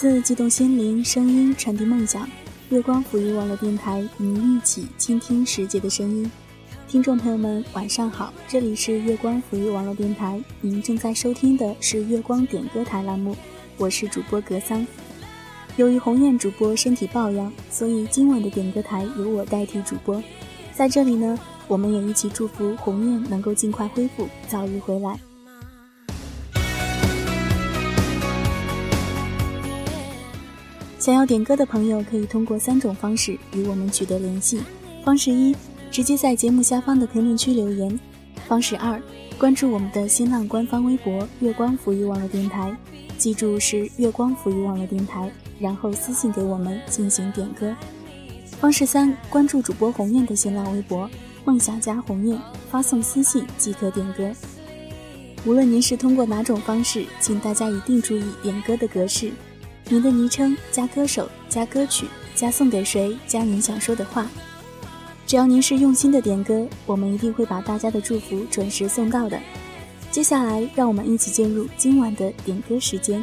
自激动心灵，声音传递梦想。月光抚育网络电台，与您一起倾听世界的声音。听众朋友们，晚上好，这里是月光抚育网络电台，您正在收听的是月光点歌台栏目，我是主播格桑。由于鸿雁主播身体抱恙，所以今晚的点歌台由我代替主播。在这里呢，我们也一起祝福鸿雁能够尽快恢复，早日回来。想要点歌的朋友可以通过三种方式与我们取得联系。方式一，直接在节目下方的评论区留言；方式二，关注我们的新浪官方微博“月光抚育网络电台”，记住是“月光抚育网络电台”，然后私信给我们进行点歌。方式三，关注主播鸿雁的新浪微博“梦想家鸿雁”，发送私信即可点歌。无论您是通过哪种方式，请大家一定注意点歌的格式。您的昵称加歌手加歌曲加送给谁加您想说的话，只要您是用心的点歌，我们一定会把大家的祝福准时送到的。接下来，让我们一起进入今晚的点歌时间。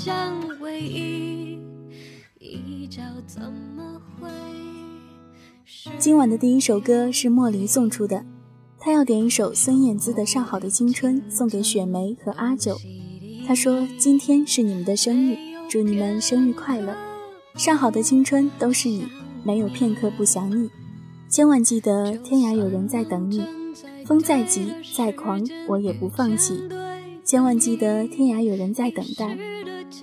角相唯一，一角怎么会？今晚的第一首歌是莫离送出的，他要点一首孙燕姿的《上好的青春》送给雪梅和阿九。他说：“今天是你们的生日，祝你们生日快乐！上好的青春都是你，没有片刻不想你。千万记得，天涯有人在等你，风再急再狂，我也不放弃。”千万记得，天涯有人在等待，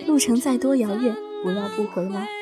路程再多遥远，不要不回来。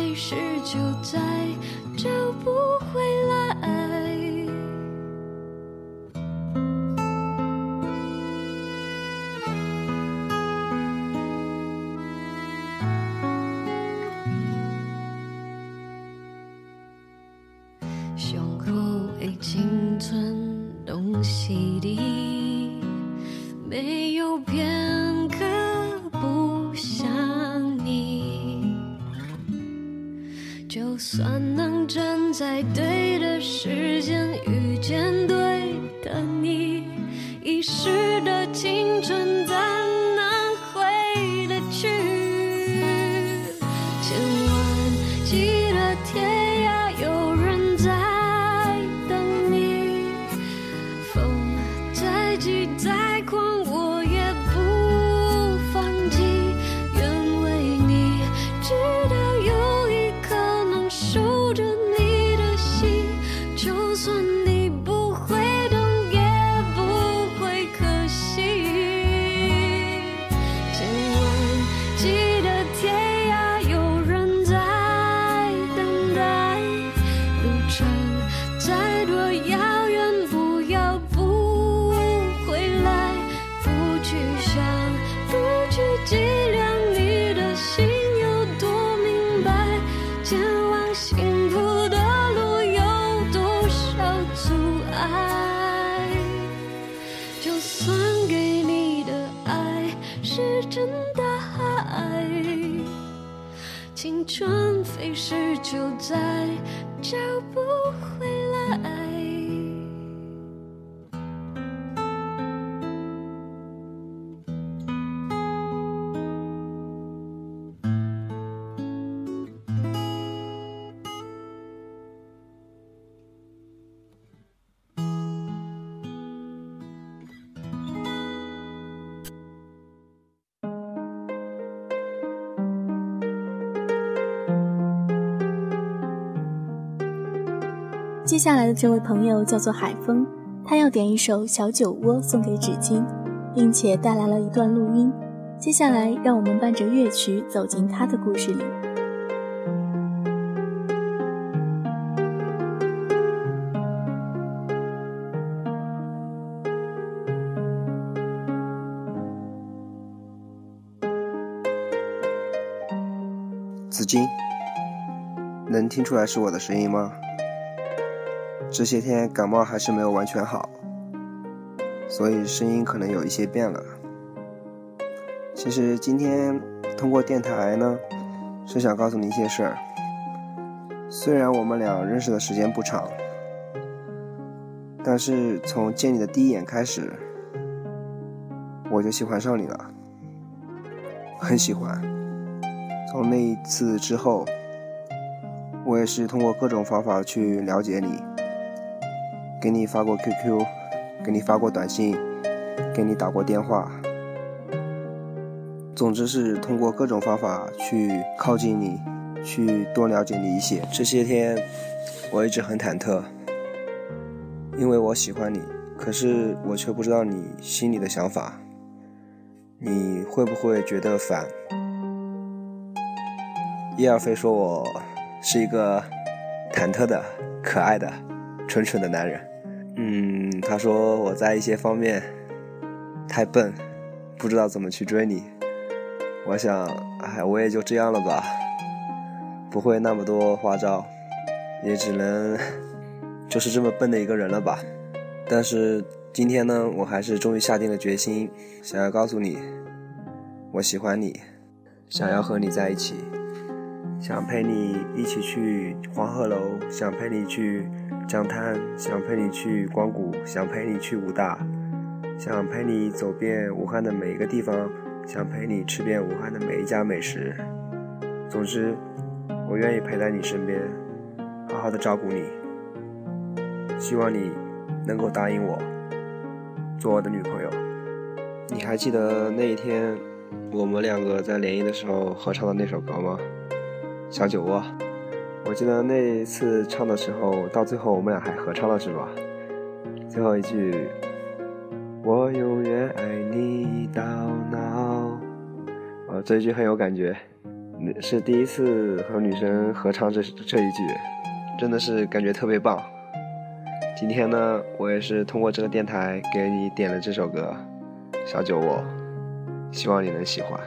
还是就再找不回来胸口已经存东西的没有变算能站在对的时间遇见。爱。接下来的这位朋友叫做海风，他要点一首《小酒窝》送给纸巾，并且带来了一段录音。接下来，让我们伴着乐曲走进他的故事里。紫金，能听出来是我的声音吗？这些天感冒还是没有完全好，所以声音可能有一些变了。其实今天通过电台呢，是想告诉你一些事儿。虽然我们俩认识的时间不长，但是从见你的第一眼开始，我就喜欢上你了，很喜欢。从那一次之后，我也是通过各种方法去了解你。给你发过 QQ，给你发过短信，给你打过电话，总之是通过各种方法去靠近你，去多了解你一些。这些天我一直很忐忑，因为我喜欢你，可是我却不知道你心里的想法，你会不会觉得烦？叶尔飞说我是一个忐忑的、可爱的、蠢蠢的男人。嗯，他说我在一些方面太笨，不知道怎么去追你。我想，哎，我也就这样了吧，不会那么多花招，也只能就是这么笨的一个人了吧。但是今天呢，我还是终于下定了决心，想要告诉你，我喜欢你，想要和你在一起，想陪你一起去黄鹤楼，想陪你去。江滩，想陪你去光谷，想陪你去武大，想陪你走遍武汉的每一个地方，想陪你吃遍武汉的每一家美食。总之，我愿意陪在你身边，好好的照顾你。希望你能够答应我，做我的女朋友。你还记得那一天，我们两个在联谊的时候合唱的那首歌吗？小酒窝。我记得那一次唱的时候，到最后我们俩还合唱了，是吧？最后一句“我永远爱你到老”，啊，这一句很有感觉，是第一次和女生合唱这这一句，真的是感觉特别棒。今天呢，我也是通过这个电台给你点了这首歌《小酒窝》，希望你能喜欢。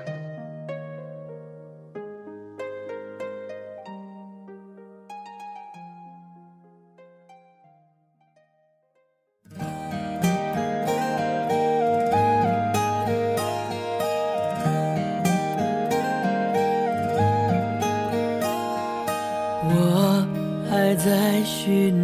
缘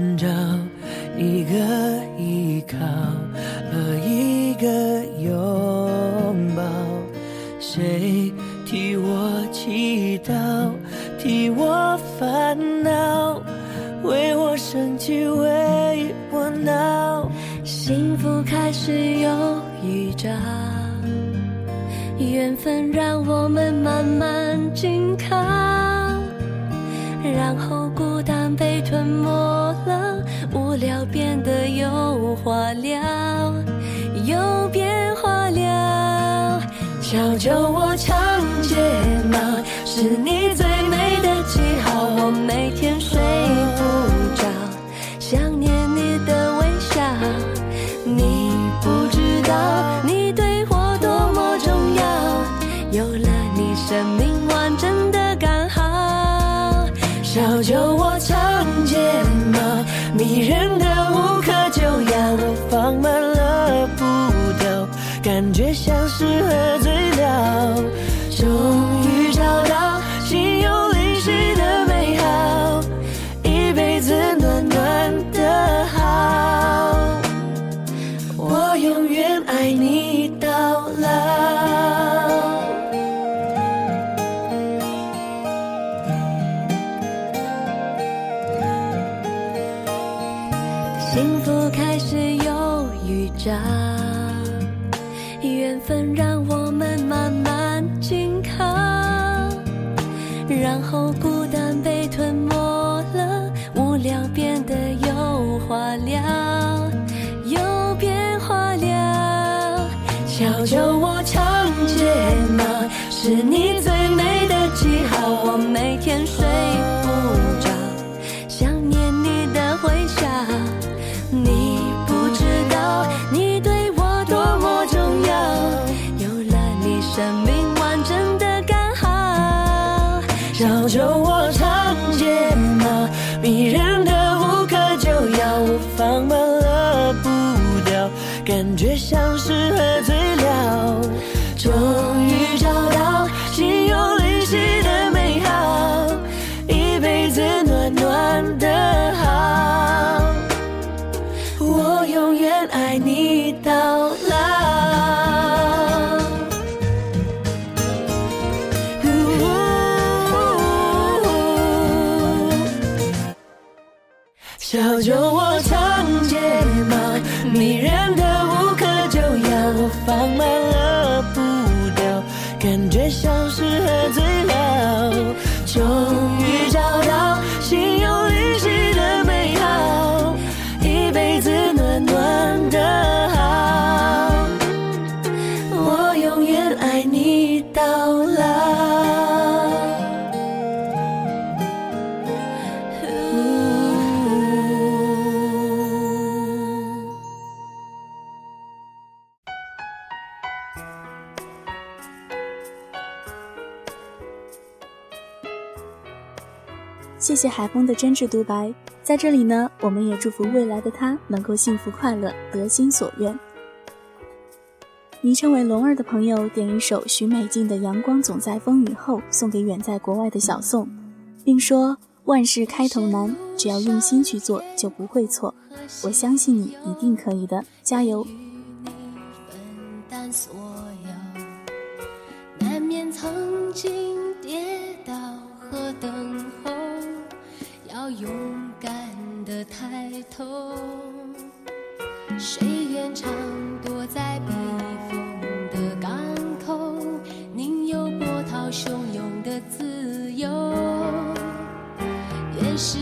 是喝醉了，终于找到心有灵犀的美好，一辈子暖暖的好，我永远爱你到老。幸福开始有预兆，缘分让我们慢慢紧靠，然后孤单被吞没了，无聊变得有话聊，有变化了。小酒窝长睫毛，是你最谢谢海风的真挚独白，在这里呢，我们也祝福未来的他能够幸福快乐，得心所愿。昵称为龙儿的朋友点一首许美静的《阳光总在风雨后》送给远在国外的小宋，并说：“万事开头难，只要用心去做就不会错。我相信你一定可以的，加油！”，难免曾经勇敢的抬头。谁愿常躲在避风的港口，宁有波涛汹涌的自由？愿是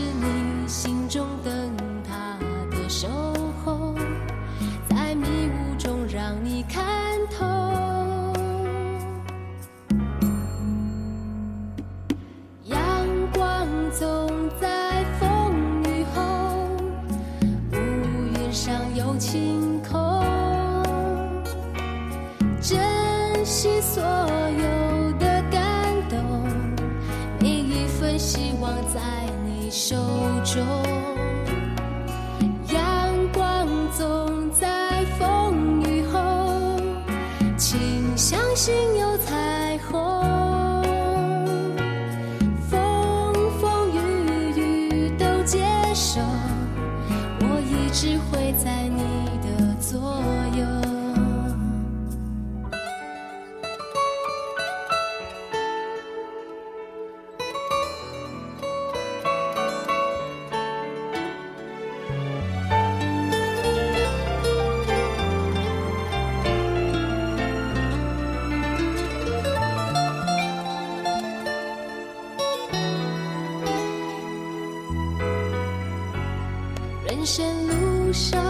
人生路上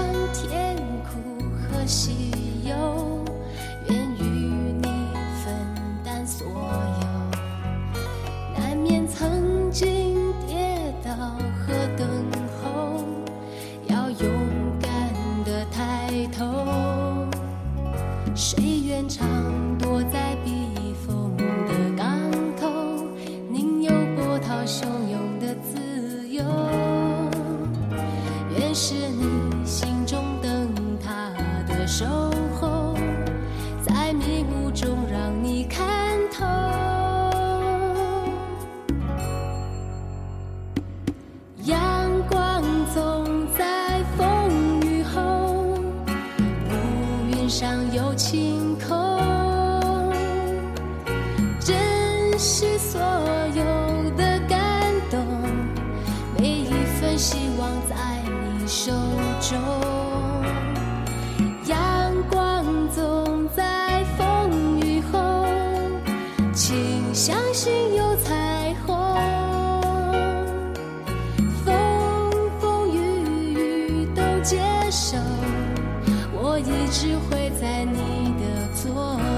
只会在你的左右。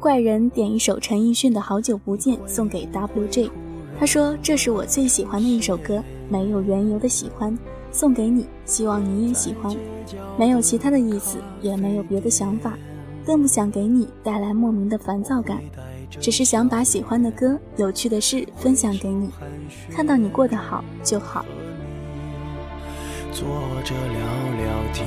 怪人点一首陈奕迅的《好久不见》送给 WJ，他说这是我最喜欢的一首歌，没有缘由的喜欢。送给你，希望你也喜欢。没有其他的意思，也没有别的想法，更不想给你带来莫名的烦躁感，只是想把喜欢的歌、有趣的事分享给你，看到你过得好就好。坐着聊聊天，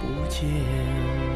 不见。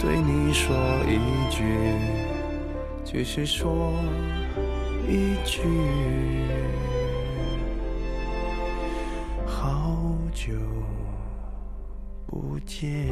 对你说一句，继续说一句。好久不见。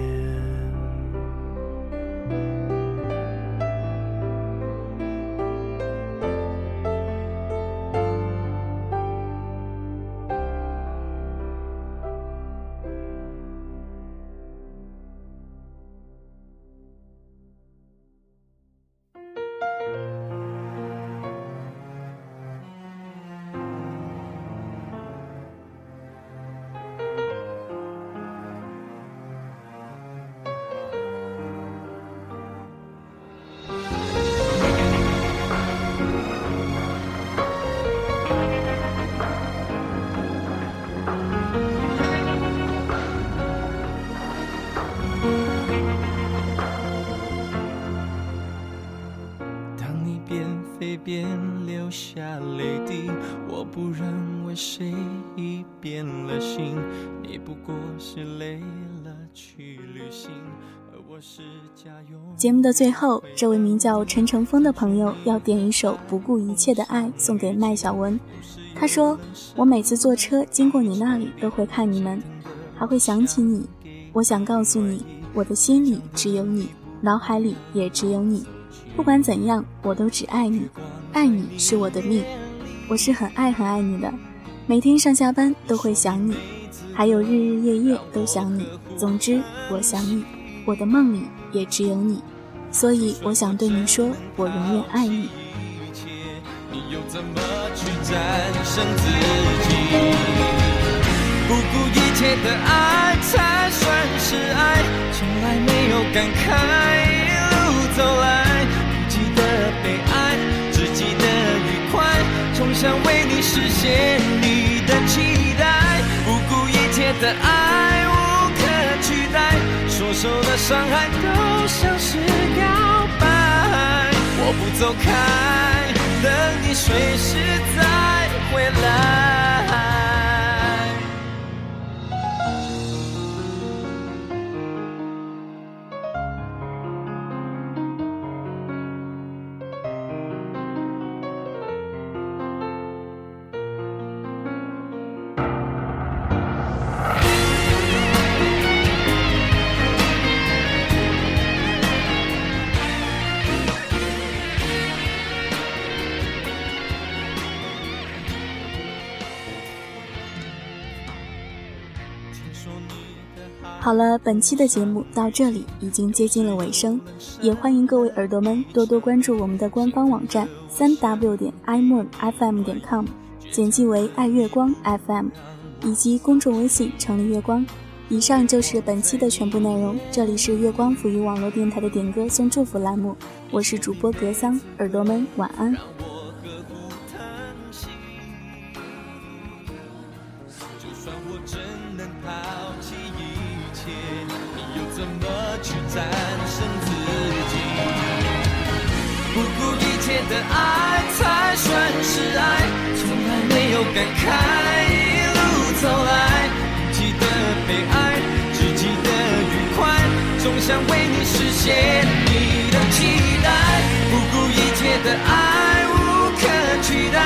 过是累了去旅行，而我是加油。节目的最后，这位名叫陈成峰的朋友要点一首《不顾一切的爱》送给麦小文。他说：“我每次坐车经过你那里，都会看你们，还会想起你。我想告诉你，我的心里只有你，脑海里也只有你。不管怎样，我都只爱你。”爱你是我的命，我是很爱很爱你的，每天上下班都会想你，还有日日夜夜都想你。总之，我想你，我的梦里也只有你，所以我想对你说，我永远爱你。不顾一切的爱才算是爱，从来没有感慨，一路走来不记得被爱。总想为你实现你，的爱无可取代，所受的伤害都像是告白。我不走开，等你随时再回来。好了，本期的节目到这里已经接近了尾声，也欢迎各位耳朵们多多关注我们的官方网站三 w 点 i moon fm 点 com，简记为爱月光 FM，以及公众微信城里月光。以上就是本期的全部内容。这里是月光抚育网络电台的点歌送祝福栏目，我是主播格桑，耳朵们晚安。想为你实现你的期待。不顾一切的爱无可取代，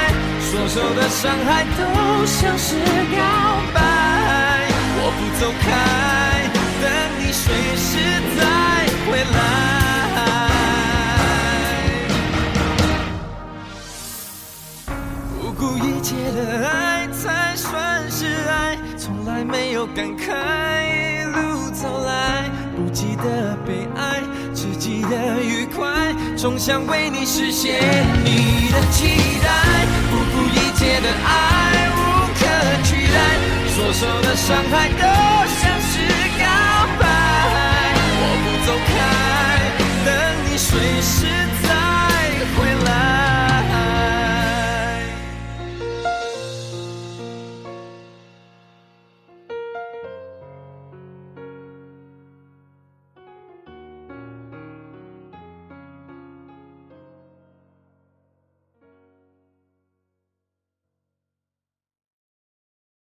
说手的伤害都像是告白。我不走开，等你随时再回来。不顾一切的爱才算是爱，从来没有感慨，的悲哀自己的愉快总想为你实现。你的期待不顾一切的爱无可取代。所受的伤害都像是告白我不走开等你随时